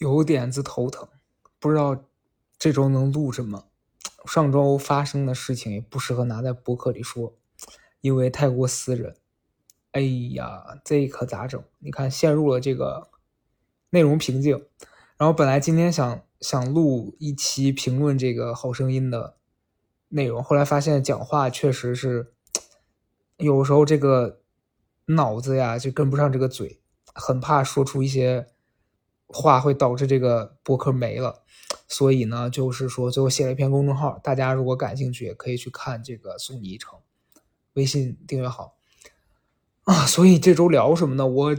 有点子头疼，不知道这周能录什么。上周发生的事情也不适合拿在博客里说，因为太过私人。哎呀，这可咋整？你看，陷入了这个内容瓶颈。然后本来今天想想录一期评论这个好声音的内容，后来发现讲话确实是有时候这个脑子呀就跟不上这个嘴，很怕说出一些话会导致这个博客没了。所以呢，就是说最后写了一篇公众号，大家如果感兴趣也可以去看这个送你一程，微信订阅号。啊，所以这周聊什么呢？我，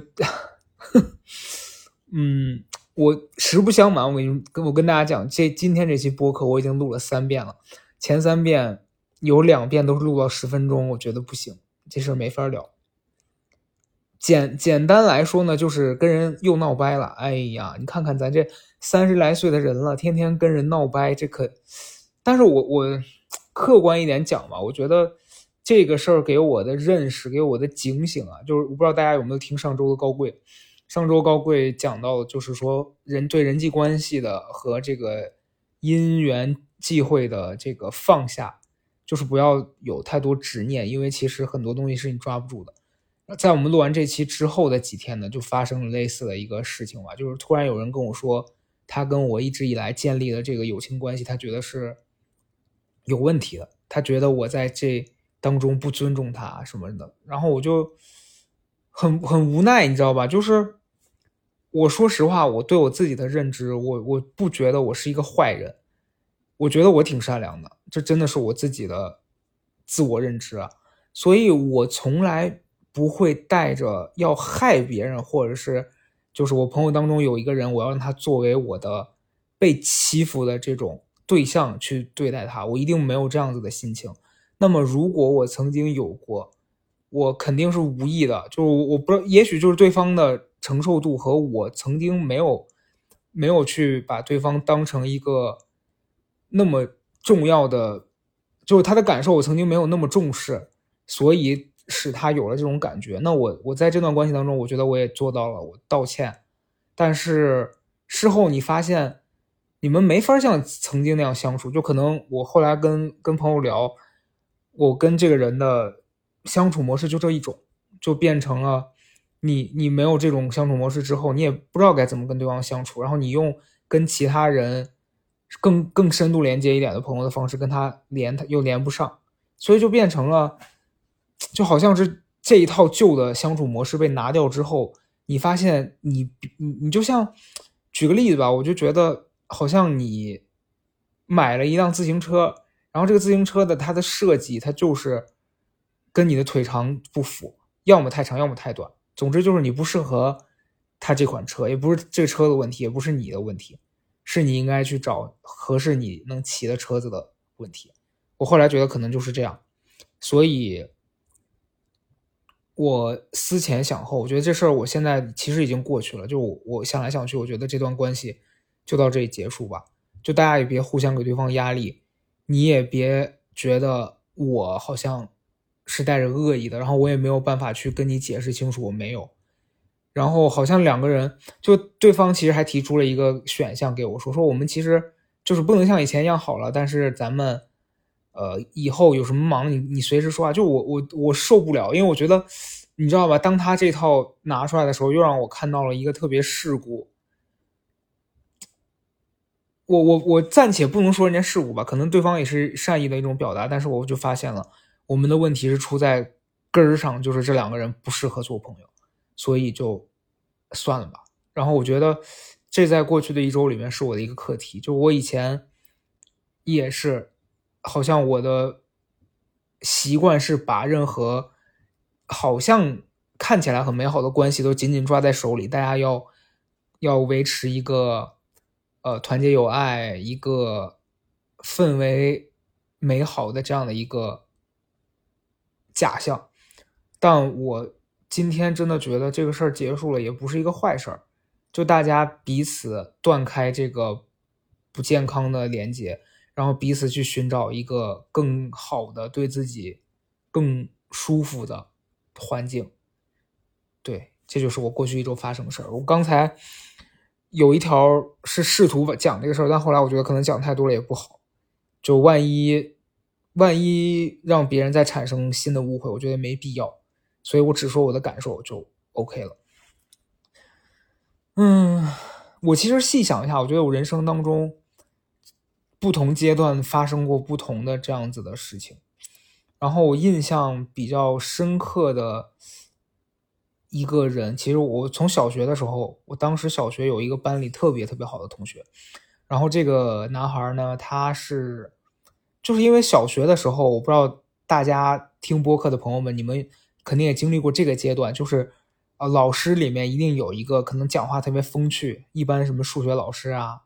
嗯，我实不相瞒，我跟跟我跟大家讲，这今天这期播客我已经录了三遍了，前三遍有两遍都是录到十分钟，我觉得不行，这事儿没法聊。简简单来说呢，就是跟人又闹掰了。哎呀，你看看咱这三十来岁的人了，天天跟人闹掰，这可……但是我我客观一点讲吧，我觉得。这个事儿给我的认识，给我的警醒啊，就是我不知道大家有没有听上周的高贵，上周高贵讲到，就是说人对人际关系的和这个因缘际会的这个放下，就是不要有太多执念，因为其实很多东西是你抓不住的。在我们录完这期之后的几天呢，就发生了类似的一个事情吧，就是突然有人跟我说，他跟我一直以来建立的这个友情关系，他觉得是有问题的，他觉得我在这。当中不尊重他什么的，然后我就很很无奈，你知道吧？就是我说实话，我对我自己的认知，我我不觉得我是一个坏人，我觉得我挺善良的，这真的是我自己的自我认知啊。所以我从来不会带着要害别人，或者是就是我朋友当中有一个人，我要让他作为我的被欺负的这种对象去对待他，我一定没有这样子的心情。那么，如果我曾经有过，我肯定是无意的，就是我不知道，也许就是对方的承受度和我曾经没有没有去把对方当成一个那么重要的，就是他的感受，我曾经没有那么重视，所以使他有了这种感觉。那我我在这段关系当中，我觉得我也做到了，我道歉。但是事后你发现，你们没法像曾经那样相处，就可能我后来跟跟朋友聊。我跟这个人的相处模式就这一种，就变成了你你没有这种相处模式之后，你也不知道该怎么跟对方相处，然后你用跟其他人更更深度连接一点的朋友的方式跟他连，他又连不上，所以就变成了，就好像是这一套旧的相处模式被拿掉之后，你发现你你你就像举个例子吧，我就觉得好像你买了一辆自行车。然后这个自行车的它的设计，它就是跟你的腿长不符，要么太长，要么太短。总之就是你不适合它这款车，也不是这车的问题，也不是你的问题，是你应该去找合适你能骑的车子的问题。我后来觉得可能就是这样，所以我思前想后，我觉得这事儿我现在其实已经过去了。就我想来想去，我觉得这段关系就到这里结束吧，就大家也别互相给对方压力。你也别觉得我好像是带着恶意的，然后我也没有办法去跟你解释清楚，我没有。然后好像两个人，就对方其实还提出了一个选项给我，说说我们其实就是不能像以前一样好了，但是咱们呃以后有什么忙，你你随时说话。就我我我受不了，因为我觉得你知道吧，当他这套拿出来的时候，又让我看到了一个特别世故。我我我暂且不能说人家事故吧，可能对方也是善意的一种表达，但是我就发现了我们的问题是出在根儿上，就是这两个人不适合做朋友，所以就算了吧。然后我觉得这在过去的一周里面是我的一个课题，就我以前也是，好像我的习惯是把任何好像看起来很美好的关系都紧紧抓在手里，大家要要维持一个。呃，团结友爱，一个氛围美好的这样的一个假象，但我今天真的觉得这个事儿结束了也不是一个坏事儿，就大家彼此断开这个不健康的连接，然后彼此去寻找一个更好的、对自己更舒服的环境。对，这就是我过去一周发生的事儿。我刚才。有一条是试图讲这个事儿，但后来我觉得可能讲太多了也不好，就万一万一让别人再产生新的误会，我觉得没必要，所以我只说我的感受就 OK 了。嗯，我其实细想一下，我觉得我人生当中不同阶段发生过不同的这样子的事情，然后我印象比较深刻的。一个人，其实我从小学的时候，我当时小学有一个班里特别特别好的同学，然后这个男孩呢，他是就是因为小学的时候，我不知道大家听播客的朋友们，你们肯定也经历过这个阶段，就是啊，老师里面一定有一个可能讲话特别风趣，一般什么数学老师啊，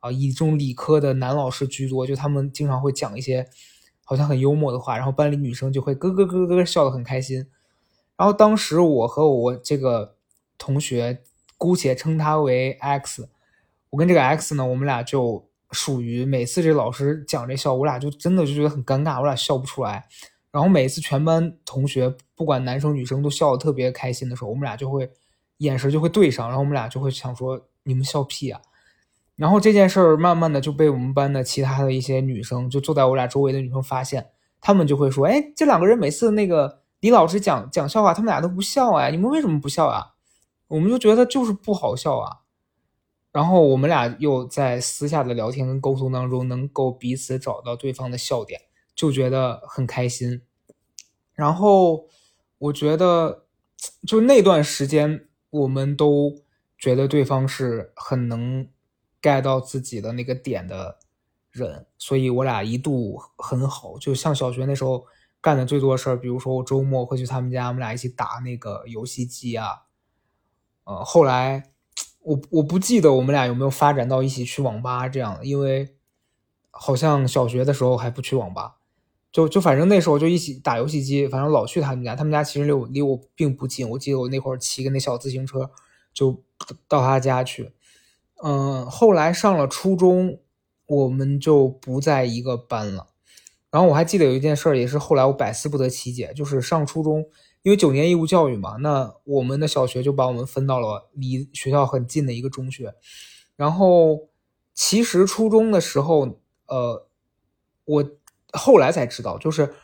啊，以这种理科的男老师居多，就他们经常会讲一些好像很幽默的话，然后班里女生就会咯咯咯咯笑得很开心。然后当时我和我这个同学，姑且称他为 X，我跟这个 X 呢，我们俩就属于每次这老师讲这笑，我俩就真的就觉得很尴尬，我俩笑不出来。然后每次全班同学不管男生女生都笑得特别开心的时候，我们俩就会眼神就会对上，然后我们俩就会想说你们笑屁啊。然后这件事儿慢慢的就被我们班的其他的一些女生，就坐在我俩周围的女生发现，她们就会说，哎，这两个人每次那个。李老师讲讲笑话，他们俩都不笑哎，你们为什么不笑啊？我们就觉得就是不好笑啊。然后我们俩又在私下的聊天跟沟通当中，能够彼此找到对方的笑点，就觉得很开心。然后我觉得，就那段时间，我们都觉得对方是很能 get 到自己的那个点的人，所以我俩一度很好，就像小学那时候。干的最多的事儿，比如说我周末会去他们家，我们俩一起打那个游戏机啊。呃，后来我我不记得我们俩有没有发展到一起去网吧这样，因为好像小学的时候还不去网吧，就就反正那时候就一起打游戏机，反正老去他们家。他们家其实离我离我并不近，我记得我那会儿骑个那小自行车就到他家去。嗯，后来上了初中，我们就不在一个班了。然后我还记得有一件事，也是后来我百思不得其解，就是上初中，因为九年义务教育嘛，那我们的小学就把我们分到了离学校很近的一个中学。然后其实初中的时候，呃，我后来才知道，就是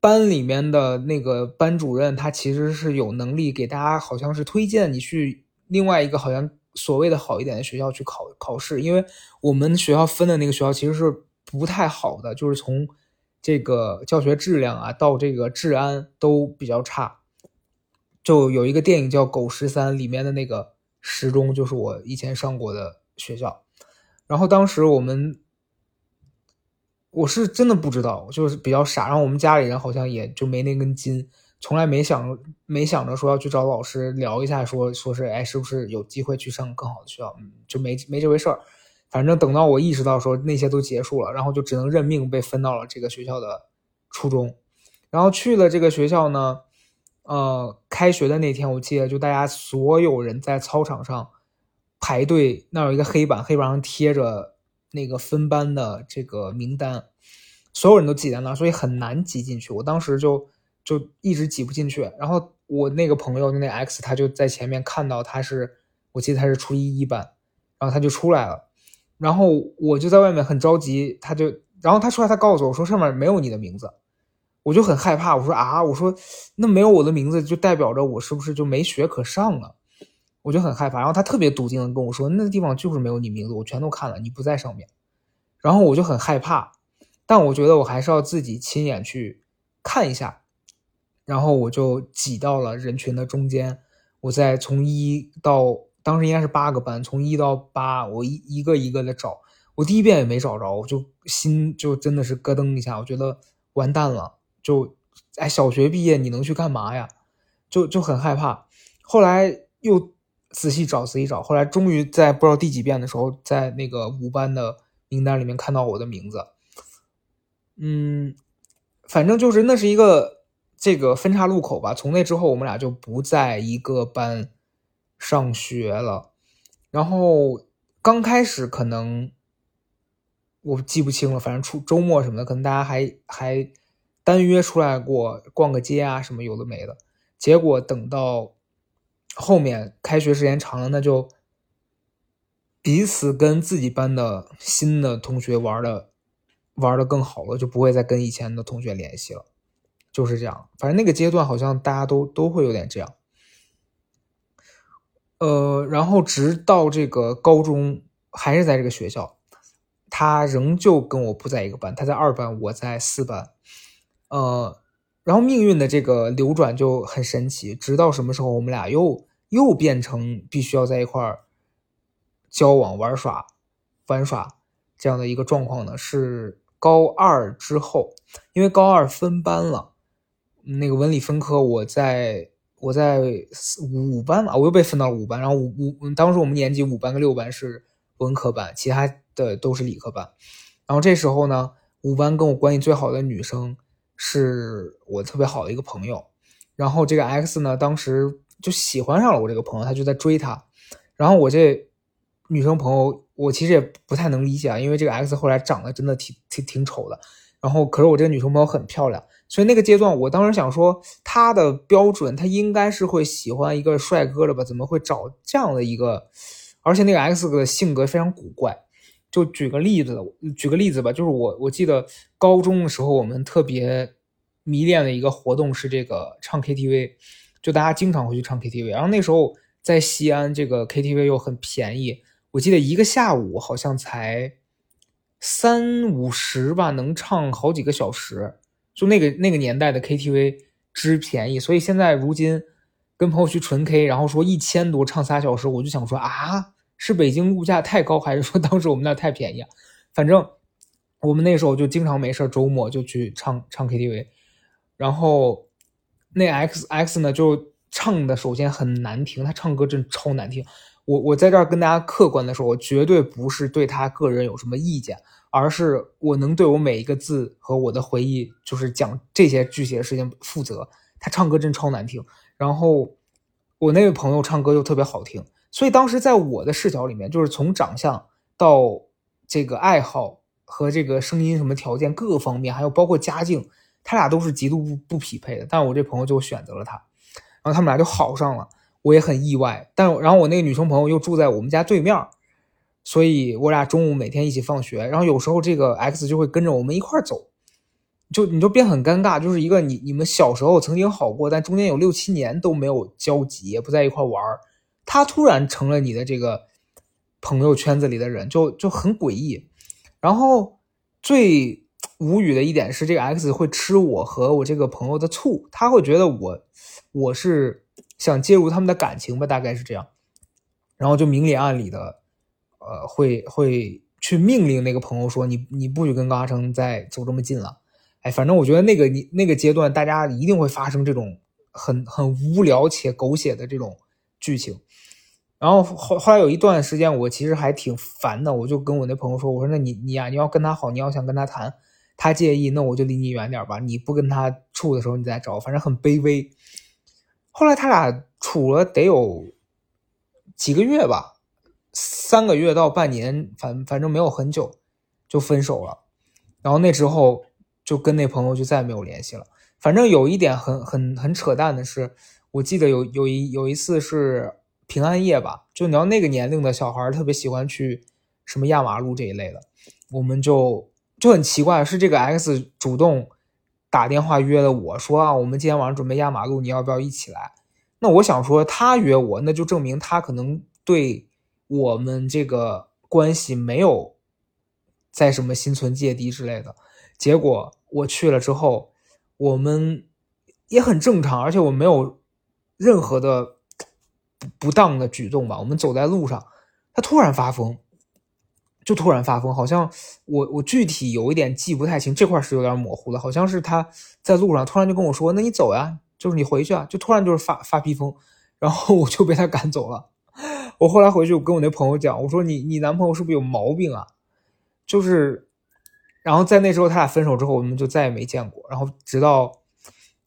班里面的那个班主任，他其实是有能力给大家，好像是推荐你去另外一个好像所谓的好一点的学校去考考试，因为我们学校分的那个学校其实是不太好的，就是从。这个教学质量啊，到这个治安都比较差。就有一个电影叫《狗十三》，里面的那个十中就是我以前上过的学校。然后当时我们，我是真的不知道，就是比较傻。然后我们家里人好像也就没那根筋，从来没想没想着说要去找老师聊一下，说说是哎，是不是有机会去上更好的学校？嗯，就没没这回事儿。反正等到我意识到说那些都结束了，然后就只能认命被分到了这个学校的初中，然后去了这个学校呢，呃，开学的那天我记得就大家所有人在操场上排队，那有一个黑板，黑板上贴着那个分班的这个名单，所有人都挤在那，所以很难挤进去。我当时就就一直挤不进去，然后我那个朋友就那 X 他就在前面看到他是，我记得他是初一一班，然后他就出来了。然后我就在外面很着急，他就，然后他出来，他告诉我说上面没有你的名字，我就很害怕。我说啊，我说那没有我的名字，就代表着我是不是就没学可上了？我就很害怕。然后他特别笃定的跟我说，那个地方就是没有你名字，我全都看了，你不在上面。然后我就很害怕，但我觉得我还是要自己亲眼去看一下。然后我就挤到了人群的中间，我再从一到。当时应该是八个班，从一到八，我一一个一个的找，我第一遍也没找着，我就心就真的是咯噔一下，我觉得完蛋了，就哎，小学毕业你能去干嘛呀？就就很害怕。后来又仔细找，仔细找，后来终于在不知道第几遍的时候，在那个五班的名单里面看到我的名字。嗯，反正就是那是一个这个分岔路口吧。从那之后，我们俩就不在一个班。上学了，然后刚开始可能我记不清了，反正出周末什么的，可能大家还还单约出来过逛个街啊，什么有的没的。结果等到后面开学时间长了，那就彼此跟自己班的新的同学玩的玩的更好了，就不会再跟以前的同学联系了，就是这样。反正那个阶段好像大家都都会有点这样。呃，然后直到这个高中还是在这个学校，他仍旧跟我不在一个班，他在二班，我在四班。呃，然后命运的这个流转就很神奇，直到什么时候我们俩又又变成必须要在一块儿交往、玩耍、玩耍这样的一个状况呢？是高二之后，因为高二分班了，那个文理分科，我在。我在五班嘛，我又被分到五班。然后五五，当时我们年级五班跟六班是文科班，其他的都是理科班。然后这时候呢，五班跟我关系最好的女生是我特别好的一个朋友。然后这个 X 呢，当时就喜欢上了我这个朋友，他就在追她。然后我这女生朋友，我其实也不太能理解啊，因为这个 X 后来长得真的挺挺挺丑的。然后可是我这个女生朋友很漂亮。所以那个阶段，我当时想说，他的标准，他应该是会喜欢一个帅哥的吧？怎么会找这样的一个？而且那个 X 的性格非常古怪。就举个例子，举个例子吧，就是我我记得高中的时候，我们特别迷恋的一个活动是这个唱 KTV，就大家经常会去唱 KTV。然后那时候在西安，这个 KTV 又很便宜，我记得一个下午好像才三五十吧，能唱好几个小时。就那个那个年代的 KTV 之便宜，所以现在如今跟朋友去纯 K，然后说一千多唱仨小时，我就想说啊，是北京物价太高，还是说当时我们那太便宜啊？反正我们那时候就经常没事周末就去唱唱 KTV，然后那 X X 呢就唱的首先很难听，他唱歌真超难听。我我在这儿跟大家客观的说，我绝对不是对他个人有什么意见。而是我能对我每一个字和我的回忆，就是讲这些具体的事情负责。他唱歌真超难听，然后我那位朋友唱歌又特别好听，所以当时在我的视角里面，就是从长相到这个爱好和这个声音什么条件各个方面，还有包括家境，他俩都是极度不不匹配的。但我这朋友就选择了他，然后他们俩就好上了，我也很意外。但然后我那个女生朋友又住在我们家对面。所以我俩中午每天一起放学，然后有时候这个 X 就会跟着我们一块走，就你就变很尴尬，就是一个你你们小时候曾经好过，但中间有六七年都没有交集，也不在一块玩他突然成了你的这个朋友圈子里的人，就就很诡异。然后最无语的一点是，这个 X 会吃我和我这个朋友的醋，他会觉得我我是想介入他们的感情吧，大概是这样，然后就明里暗里的。呃，会会去命令那个朋友说你你不许跟高阿成再走这么近了，哎，反正我觉得那个你那个阶段，大家一定会发生这种很很无聊且狗血的这种剧情。然后后后来有一段时间，我其实还挺烦的，我就跟我那朋友说，我说那你你呀，你要跟他好，你要想跟他谈，他介意，那我就离你远点吧，你不跟他处的时候你再找，反正很卑微。后来他俩处了得有几个月吧。三个月到半年，反反正没有很久，就分手了。然后那之后就跟那朋友就再也没有联系了。反正有一点很很很扯淡的是，我记得有有一有一次是平安夜吧，就你要那个年龄的小孩特别喜欢去什么压马路这一类的，我们就就很奇怪，是这个 X 主动打电话约了我说啊，我们今天晚上准备压马路，你要不要一起来？那我想说他约我，那就证明他可能对。我们这个关系没有在什么心存芥蒂之类的，结果我去了之后，我们也很正常，而且我没有任何的不当的举动吧。我们走在路上，他突然发疯，就突然发疯，好像我我具体有一点记不太清，这块是有点模糊的，好像是他在路上突然就跟我说：“那你走呀，就是你回去啊。”就突然就是发发逼疯，然后我就被他赶走了。我后来回去，我跟我那朋友讲，我说你你男朋友是不是有毛病啊？就是，然后在那时候他俩分手之后，我们就再也没见过。然后直到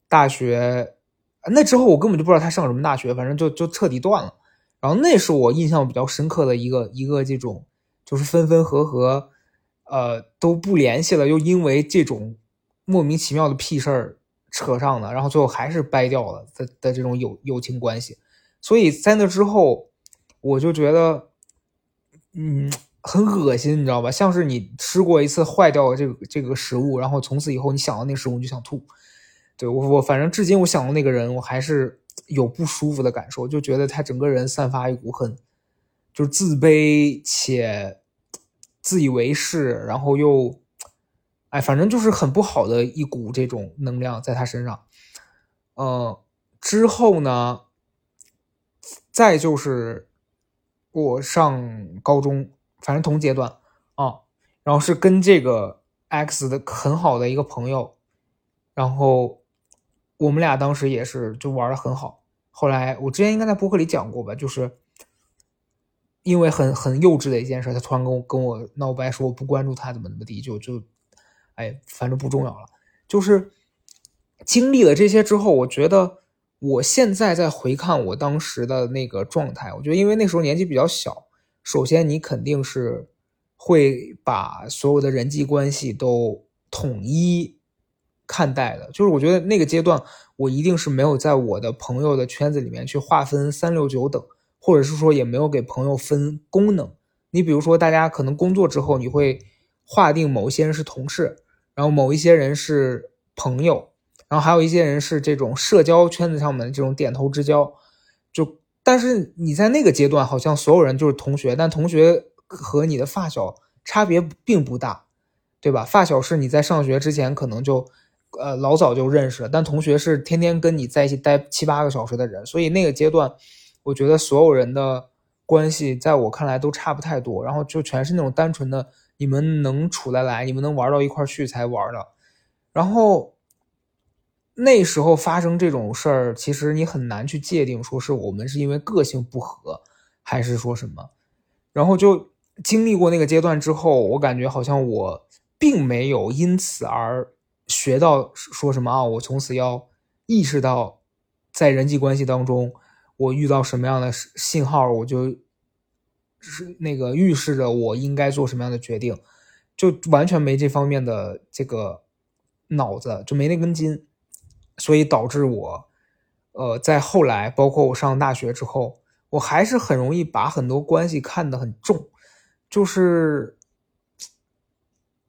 大学，那之后我根本就不知道他上什么大学，反正就就彻底断了。然后那是我印象比较深刻的一个一个这种，就是分分合合，呃都不联系了，又因为这种莫名其妙的屁事儿扯上了，然后最后还是掰掉了的的这种友友情关系。所以在那之后。我就觉得，嗯，很恶心，你知道吧？像是你吃过一次坏掉的这个这个食物，然后从此以后你想到那食物就想吐。对我我反正至今我想到那个人，我还是有不舒服的感受，就觉得他整个人散发一股很就是自卑且自以为是，然后又哎，反正就是很不好的一股这种能量在他身上。呃，之后呢，再就是我上高中，反正同阶段啊，然后是跟这个 X 的很好的一个朋友，然后我们俩当时也是就玩的很好。后来我之前应该在博客里讲过吧，就是因为很很幼稚的一件事，他突然跟我跟我闹掰，说我不关注他怎么怎么地，就就哎，反正不重要了，就是。经历了这些之后，我觉得我现在在回看我当时的那个状态，我觉得因为那时候年纪比较小，首先你肯定是会把所有的人际关系都统一看待的，就是我觉得那个阶段我一定是没有在我的朋友的圈子里面去划分三六九等，或者是说也没有给朋友分功能。你比如说，大家可能工作之后你会划定某一些人是同事，然后某一些人是朋友。然后还有一些人是这种社交圈子上面的这种点头之交，就但是你在那个阶段好像所有人就是同学，但同学和你的发小差别并不大，对吧？发小是你在上学之前可能就呃老早就认识了，但同学是天天跟你在一起待七八个小时的人，所以那个阶段我觉得所有人的关系在我看来都差不太多，然后就全是那种单纯的你们能处得来，你们能玩到一块去才玩的，然后。那时候发生这种事儿，其实你很难去界定，说是我们是因为个性不合，还是说什么。然后就经历过那个阶段之后，我感觉好像我并没有因此而学到说什么啊，我从此要意识到，在人际关系当中，我遇到什么样的信号，我就是那个预示着我应该做什么样的决定，就完全没这方面的这个脑子，就没那根筋。所以导致我，呃，在后来，包括我上大学之后，我还是很容易把很多关系看得很重。就是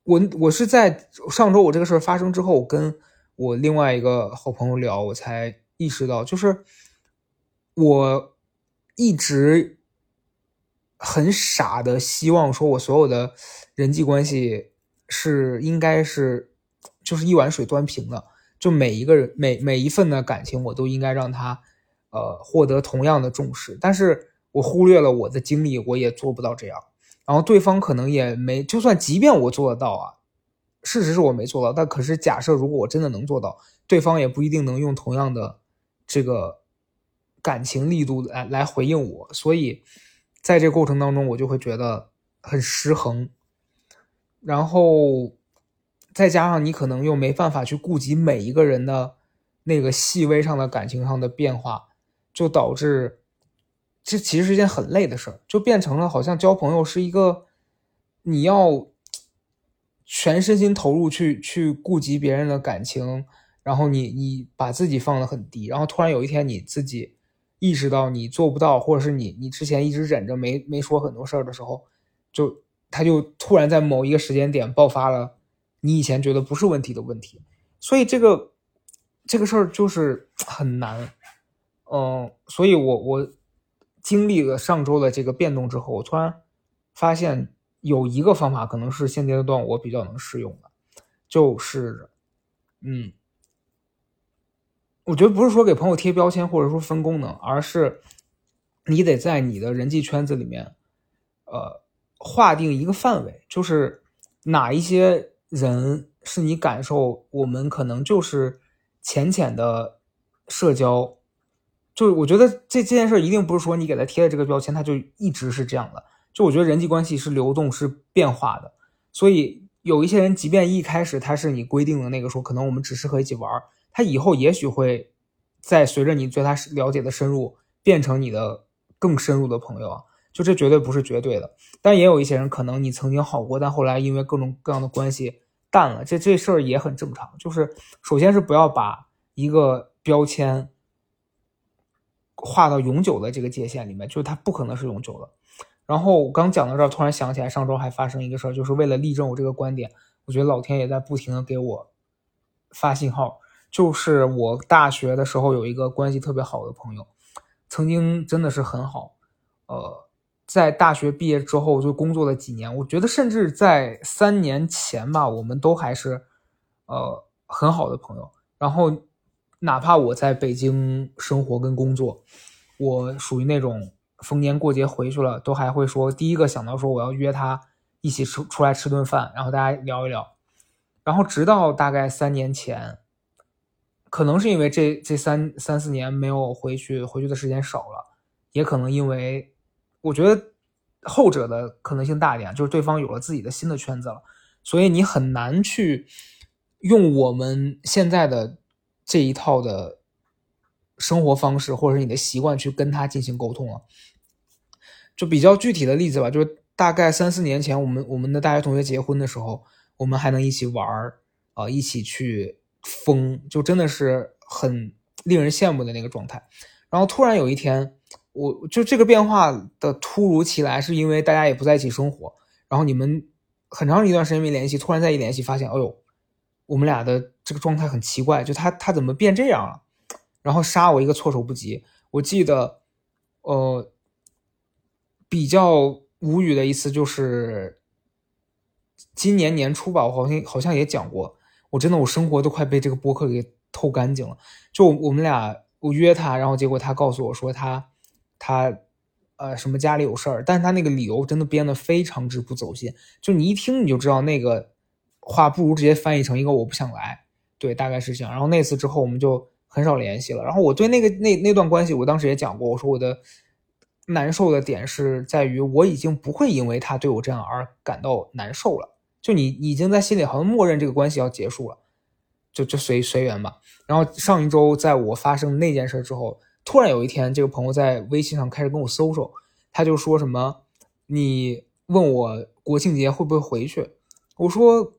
我，我是在上周我这个事儿发生之后，我跟我另外一个好朋友聊，我才意识到，就是我一直很傻的希望说，我所有的人际关系是应该是就是一碗水端平的。就每一个人每每一份的感情，我都应该让他，呃，获得同样的重视。但是我忽略了我的经历，我也做不到这样。然后对方可能也没，就算即便我做得到啊，事实是我没做到。但可是假设如果我真的能做到，对方也不一定能用同样的这个感情力度来来回应我。所以在这过程当中，我就会觉得很失衡。然后。再加上你可能又没办法去顾及每一个人的那个细微上的感情上的变化，就导致这其实是一件很累的事儿，就变成了好像交朋友是一个你要全身心投入去去顾及别人的感情，然后你你把自己放得很低，然后突然有一天你自己意识到你做不到，或者是你你之前一直忍着没没说很多事儿的时候，就他就突然在某一个时间点爆发了。你以前觉得不是问题的问题，所以这个这个事儿就是 很难，嗯，所以我我经历了上周的这个变动之后，我突然发现有一个方法可能是现阶段我比较能适用的，就是，嗯，我觉得不是说给朋友贴标签或者说分功能，而是你得在你的人际圈子里面，呃，划定一个范围，就是哪一些。人是你感受，我们可能就是浅浅的社交，就我觉得这这件事一定不是说你给他贴的这个标签，他就一直是这样的。就我觉得人际关系是流动、是变化的，所以有一些人，即便一开始他是你规定的那个说，可能我们只适合一起玩，他以后也许会在随着你对他了解的深入，变成你的更深入的朋友啊。就这绝对不是绝对的，但也有一些人，可能你曾经好过，但后来因为各种各样的关系。淡了，这这事儿也很正常。就是首先是不要把一个标签划到永久的这个界限里面，就是它不可能是永久的。然后我刚讲到这儿，突然想起来上周还发生一个事儿，就是为了例证我这个观点，我觉得老天也在不停的给我发信号。就是我大学的时候有一个关系特别好的朋友，曾经真的是很好，呃，在大学毕业之后就工作了几年，我觉得甚至在三年前吧，我们都还是呃很好的朋友。然后哪怕我在北京生活跟工作，我属于那种逢年过节回去了，都还会说第一个想到说我要约他一起出出来吃顿饭，然后大家聊一聊。然后直到大概三年前。可能是因为这这三三四年没有回去，回去的时间少了，也可能因为我觉得后者的可能性大一点，就是对方有了自己的新的圈子了，所以你很难去用我们现在的这一套的生活方式或者是你的习惯去跟他进行沟通了。就比较具体的例子吧，就是大概三四年前，我们我们的大学同学结婚的时候，我们还能一起玩儿啊，一起去。疯就真的是很令人羡慕的那个状态，然后突然有一天，我就这个变化的突如其来，是因为大家也不在一起生活，然后你们很长一段时间没联系，突然再一联系，发现，哎呦，我们俩的这个状态很奇怪，就他他怎么变这样了？然后杀我一个措手不及。我记得，呃，比较无语的一次就是今年年初吧，我好像好像也讲过。我真的，我生活都快被这个播客给透干净了。就我们俩，我约他，然后结果他告诉我说他，他，呃，什么家里有事儿，但是他那个理由真的编得非常之不走心。就你一听你就知道那个话不如直接翻译成一个我不想来，对，大概是这样。然后那次之后我们就很少联系了。然后我对那个那那段关系，我当时也讲过，我说我的难受的点是在于我已经不会因为他对我这样而感到难受了。就你已经在心里好像默认这个关系要结束了，就就随随缘吧。然后上一周在我发生那件事之后，突然有一天，这个朋友在微信上开始跟我搜搜，他就说什么：“你问我国庆节会不会回去？”我说：“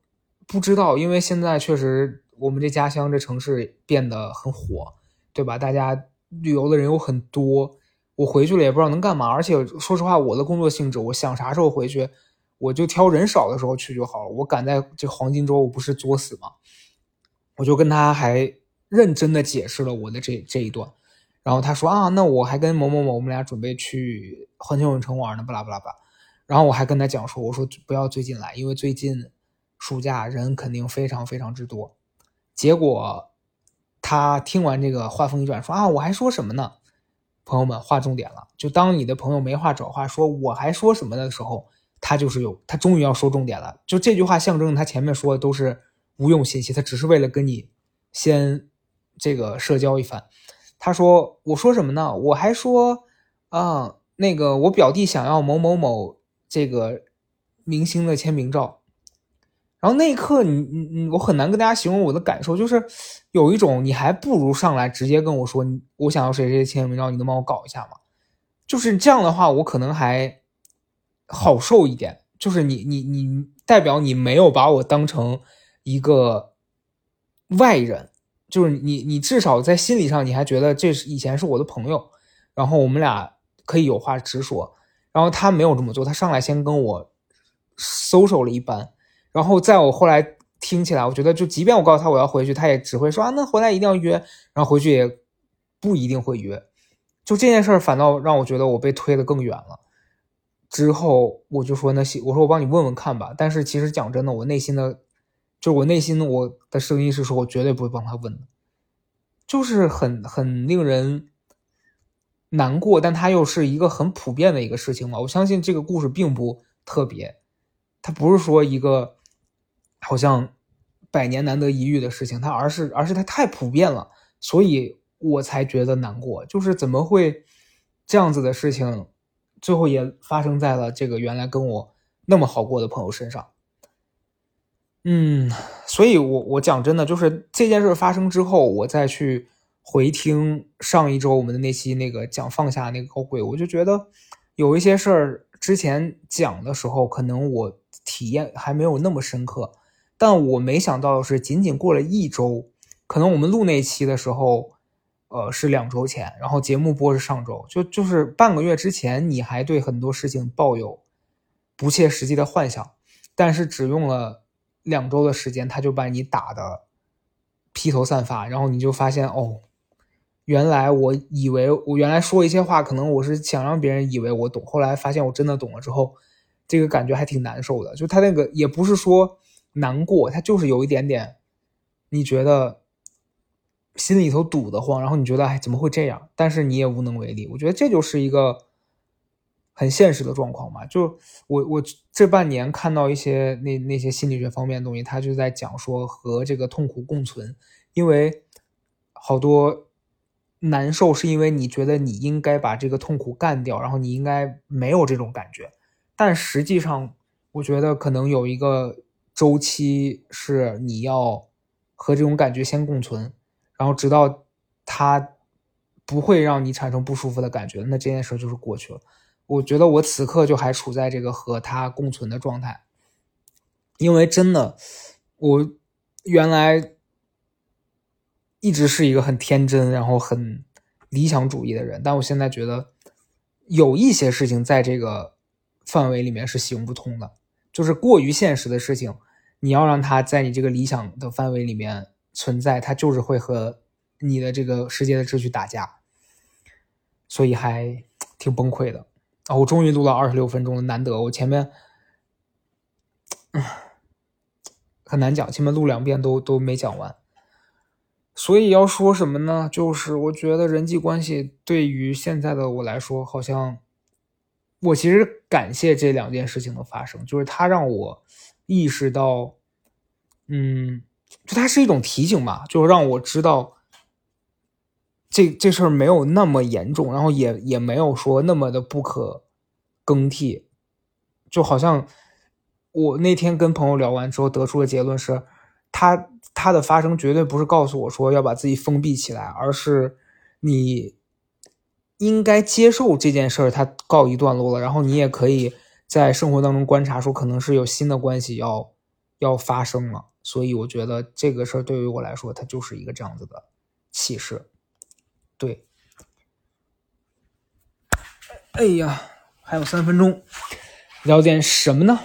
不知道，因为现在确实我们这家乡这城市变得很火，对吧？大家旅游的人有很多，我回去了也不知道能干嘛。而且说实话，我的工作性质，我想啥时候回去。”我就挑人少的时候去就好了。我赶在这黄金周，我不是作死吗？我就跟他还认真的解释了我的这这一段，然后他说啊，那我还跟某某某，我们俩准备去环球影城玩呢，巴拉巴拉巴。然后我还跟他讲说，我说不要最近来，因为最近暑假人肯定非常非常之多。结果他听完这个话锋一转，说啊，我还说什么呢？朋友们，划重点了，就当你的朋友没话找话说，我还说什么的时候。他就是有，他终于要说重点了。就这句话象征他前面说的都是无用信息，他只是为了跟你先这个社交一番。他说：“我说什么呢？我还说啊，那个我表弟想要某某某这个明星的签名照。”然后那一刻，你你你，我很难跟大家形容我的感受，就是有一种你还不如上来直接跟我说，我想要谁谁签名照，你能帮我搞一下吗？就是这样的话，我可能还。好受一点，就是你你你代表你没有把我当成一个外人，就是你你至少在心理上你还觉得这是以前是我的朋友，然后我们俩可以有话直说，然后他没有这么做，他上来先跟我搜手了一番，然后在我后来听起来，我觉得就即便我告诉他我要回去，他也只会说啊那回来一定要约，然后回去也不一定会约，就这件事儿反倒让我觉得我被推得更远了。之后我就说那行，我说我帮你问问看吧。但是其实讲真的，我内心的，就我内心我的声音是说，我绝对不会帮他问的，就是很很令人难过。但他又是一个很普遍的一个事情嘛。我相信这个故事并不特别，它不是说一个好像百年难得一遇的事情，它而是而是它太普遍了，所以我才觉得难过。就是怎么会这样子的事情？最后也发生在了这个原来跟我那么好过的朋友身上，嗯，所以我我讲真的，就是这件事发生之后，我再去回听上一周我们的那期那个讲放下那个高贵，我就觉得有一些事儿之前讲的时候，可能我体验还没有那么深刻，但我没想到的是，仅仅过了一周，可能我们录那期的时候，呃，是两周前，然后节目播是上周，就就是半个月之前，你还对很多事情抱有不切实际的幻想，但是只用了两周的时间，他就把你打的披头散发，然后你就发现哦，原来我以为我原来说一些话，可能我是想让别人以为我懂，后来发现我真的懂了之后，这个感觉还挺难受的。就他那个也不是说难过，他就是有一点点，你觉得。心里头堵得慌，然后你觉得哎怎么会这样？但是你也无能为力。我觉得这就是一个很现实的状况嘛。就我我这半年看到一些那那些心理学方面的东西，他就在讲说和这个痛苦共存，因为好多难受是因为你觉得你应该把这个痛苦干掉，然后你应该没有这种感觉，但实际上我觉得可能有一个周期是你要和这种感觉先共存。然后直到他不会让你产生不舒服的感觉，那这件事就是过去了。我觉得我此刻就还处在这个和他共存的状态，因为真的，我原来一直是一个很天真，然后很理想主义的人，但我现在觉得有一些事情在这个范围里面是行不通的，就是过于现实的事情，你要让他在你这个理想的范围里面。存在，它就是会和你的这个世界的秩序打架，所以还挺崩溃的啊！我终于录了二十六分钟了，难得。我前面很难讲，前面录两遍都都没讲完。所以要说什么呢？就是我觉得人际关系对于现在的我来说，好像我其实感谢这两件事情的发生，就是它让我意识到，嗯。就它是一种提醒吧，就让我知道这这事儿没有那么严重，然后也也没有说那么的不可更替。就好像我那天跟朋友聊完之后得出的结论是，它它的发生绝对不是告诉我说要把自己封闭起来，而是你应该接受这件事儿它告一段落了，然后你也可以在生活当中观察说可能是有新的关系要要发生了。所以我觉得这个事儿对于我来说，它就是一个这样子的启示。对，哎呀，还有三分钟，聊点什么呢？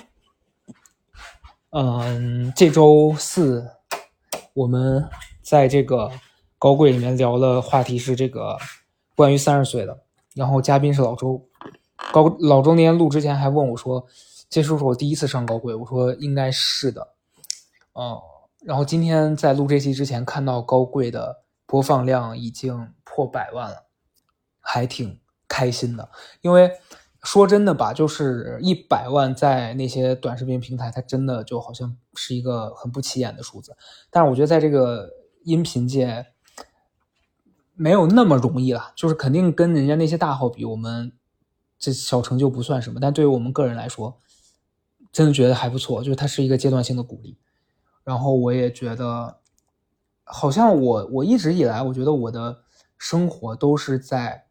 嗯，这周四我们在这个高贵里面聊的话题是这个关于三十岁的，然后嘉宾是老周。高老周那天录之前还问我说：“这是不是我第一次上高贵？”我说：“应该是的。”哦，然后今天在录这期之前，看到高贵的播放量已经破百万了，还挺开心的。因为说真的吧，就是一百万在那些短视频平台，它真的就好像是一个很不起眼的数字。但是我觉得在这个音频界没有那么容易了，就是肯定跟人家那些大号比，我们这小成就不算什么。但对于我们个人来说，真的觉得还不错，就是它是一个阶段性的鼓励。然后我也觉得，好像我我一直以来，我觉得我的生活都是在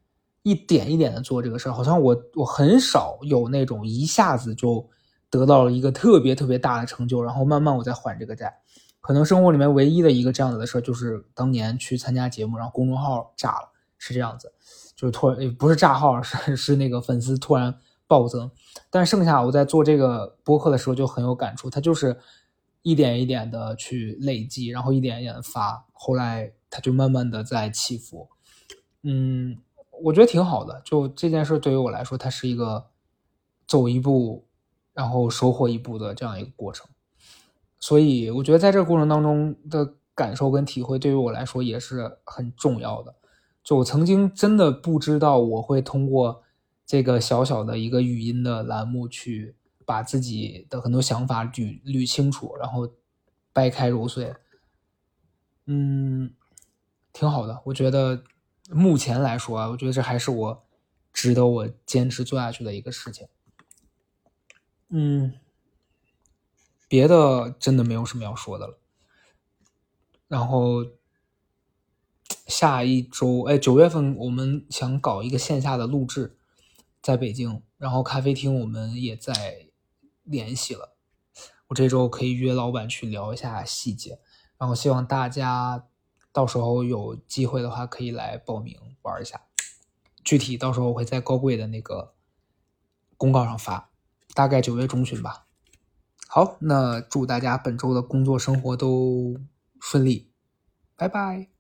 一点一点的做这个事儿，好像我我很少有那种一下子就得到了一个特别特别大的成就，然后慢慢我再还这个债。可能生活里面唯一的一个这样子的事儿，就是当年去参加节目，然后公众号炸了，是这样子，就是突然不是炸号，是是那个粉丝突然暴增。但剩下我在做这个播客的时候就很有感触，它就是。一点一点的去累积，然后一点一点发，后来它就慢慢的在起伏。嗯，我觉得挺好的。就这件事对于我来说，它是一个走一步，然后收获一步的这样一个过程。所以我觉得在这个过程当中的感受跟体会，对于我来说也是很重要的。就我曾经真的不知道我会通过这个小小的一个语音的栏目去。把自己的很多想法捋捋清楚，然后掰开揉碎，嗯，挺好的。我觉得目前来说啊，我觉得这还是我值得我坚持做下去的一个事情。嗯，别的真的没有什么要说的了。然后下一周，哎，九月份我们想搞一个线下的录制，在北京，然后咖啡厅我们也在。联系了，我这周可以约老板去聊一下细节，然后希望大家到时候有机会的话可以来报名玩一下。具体到时候我会在高贵的那个公告上发，大概九月中旬吧。好，那祝大家本周的工作生活都顺利，拜拜。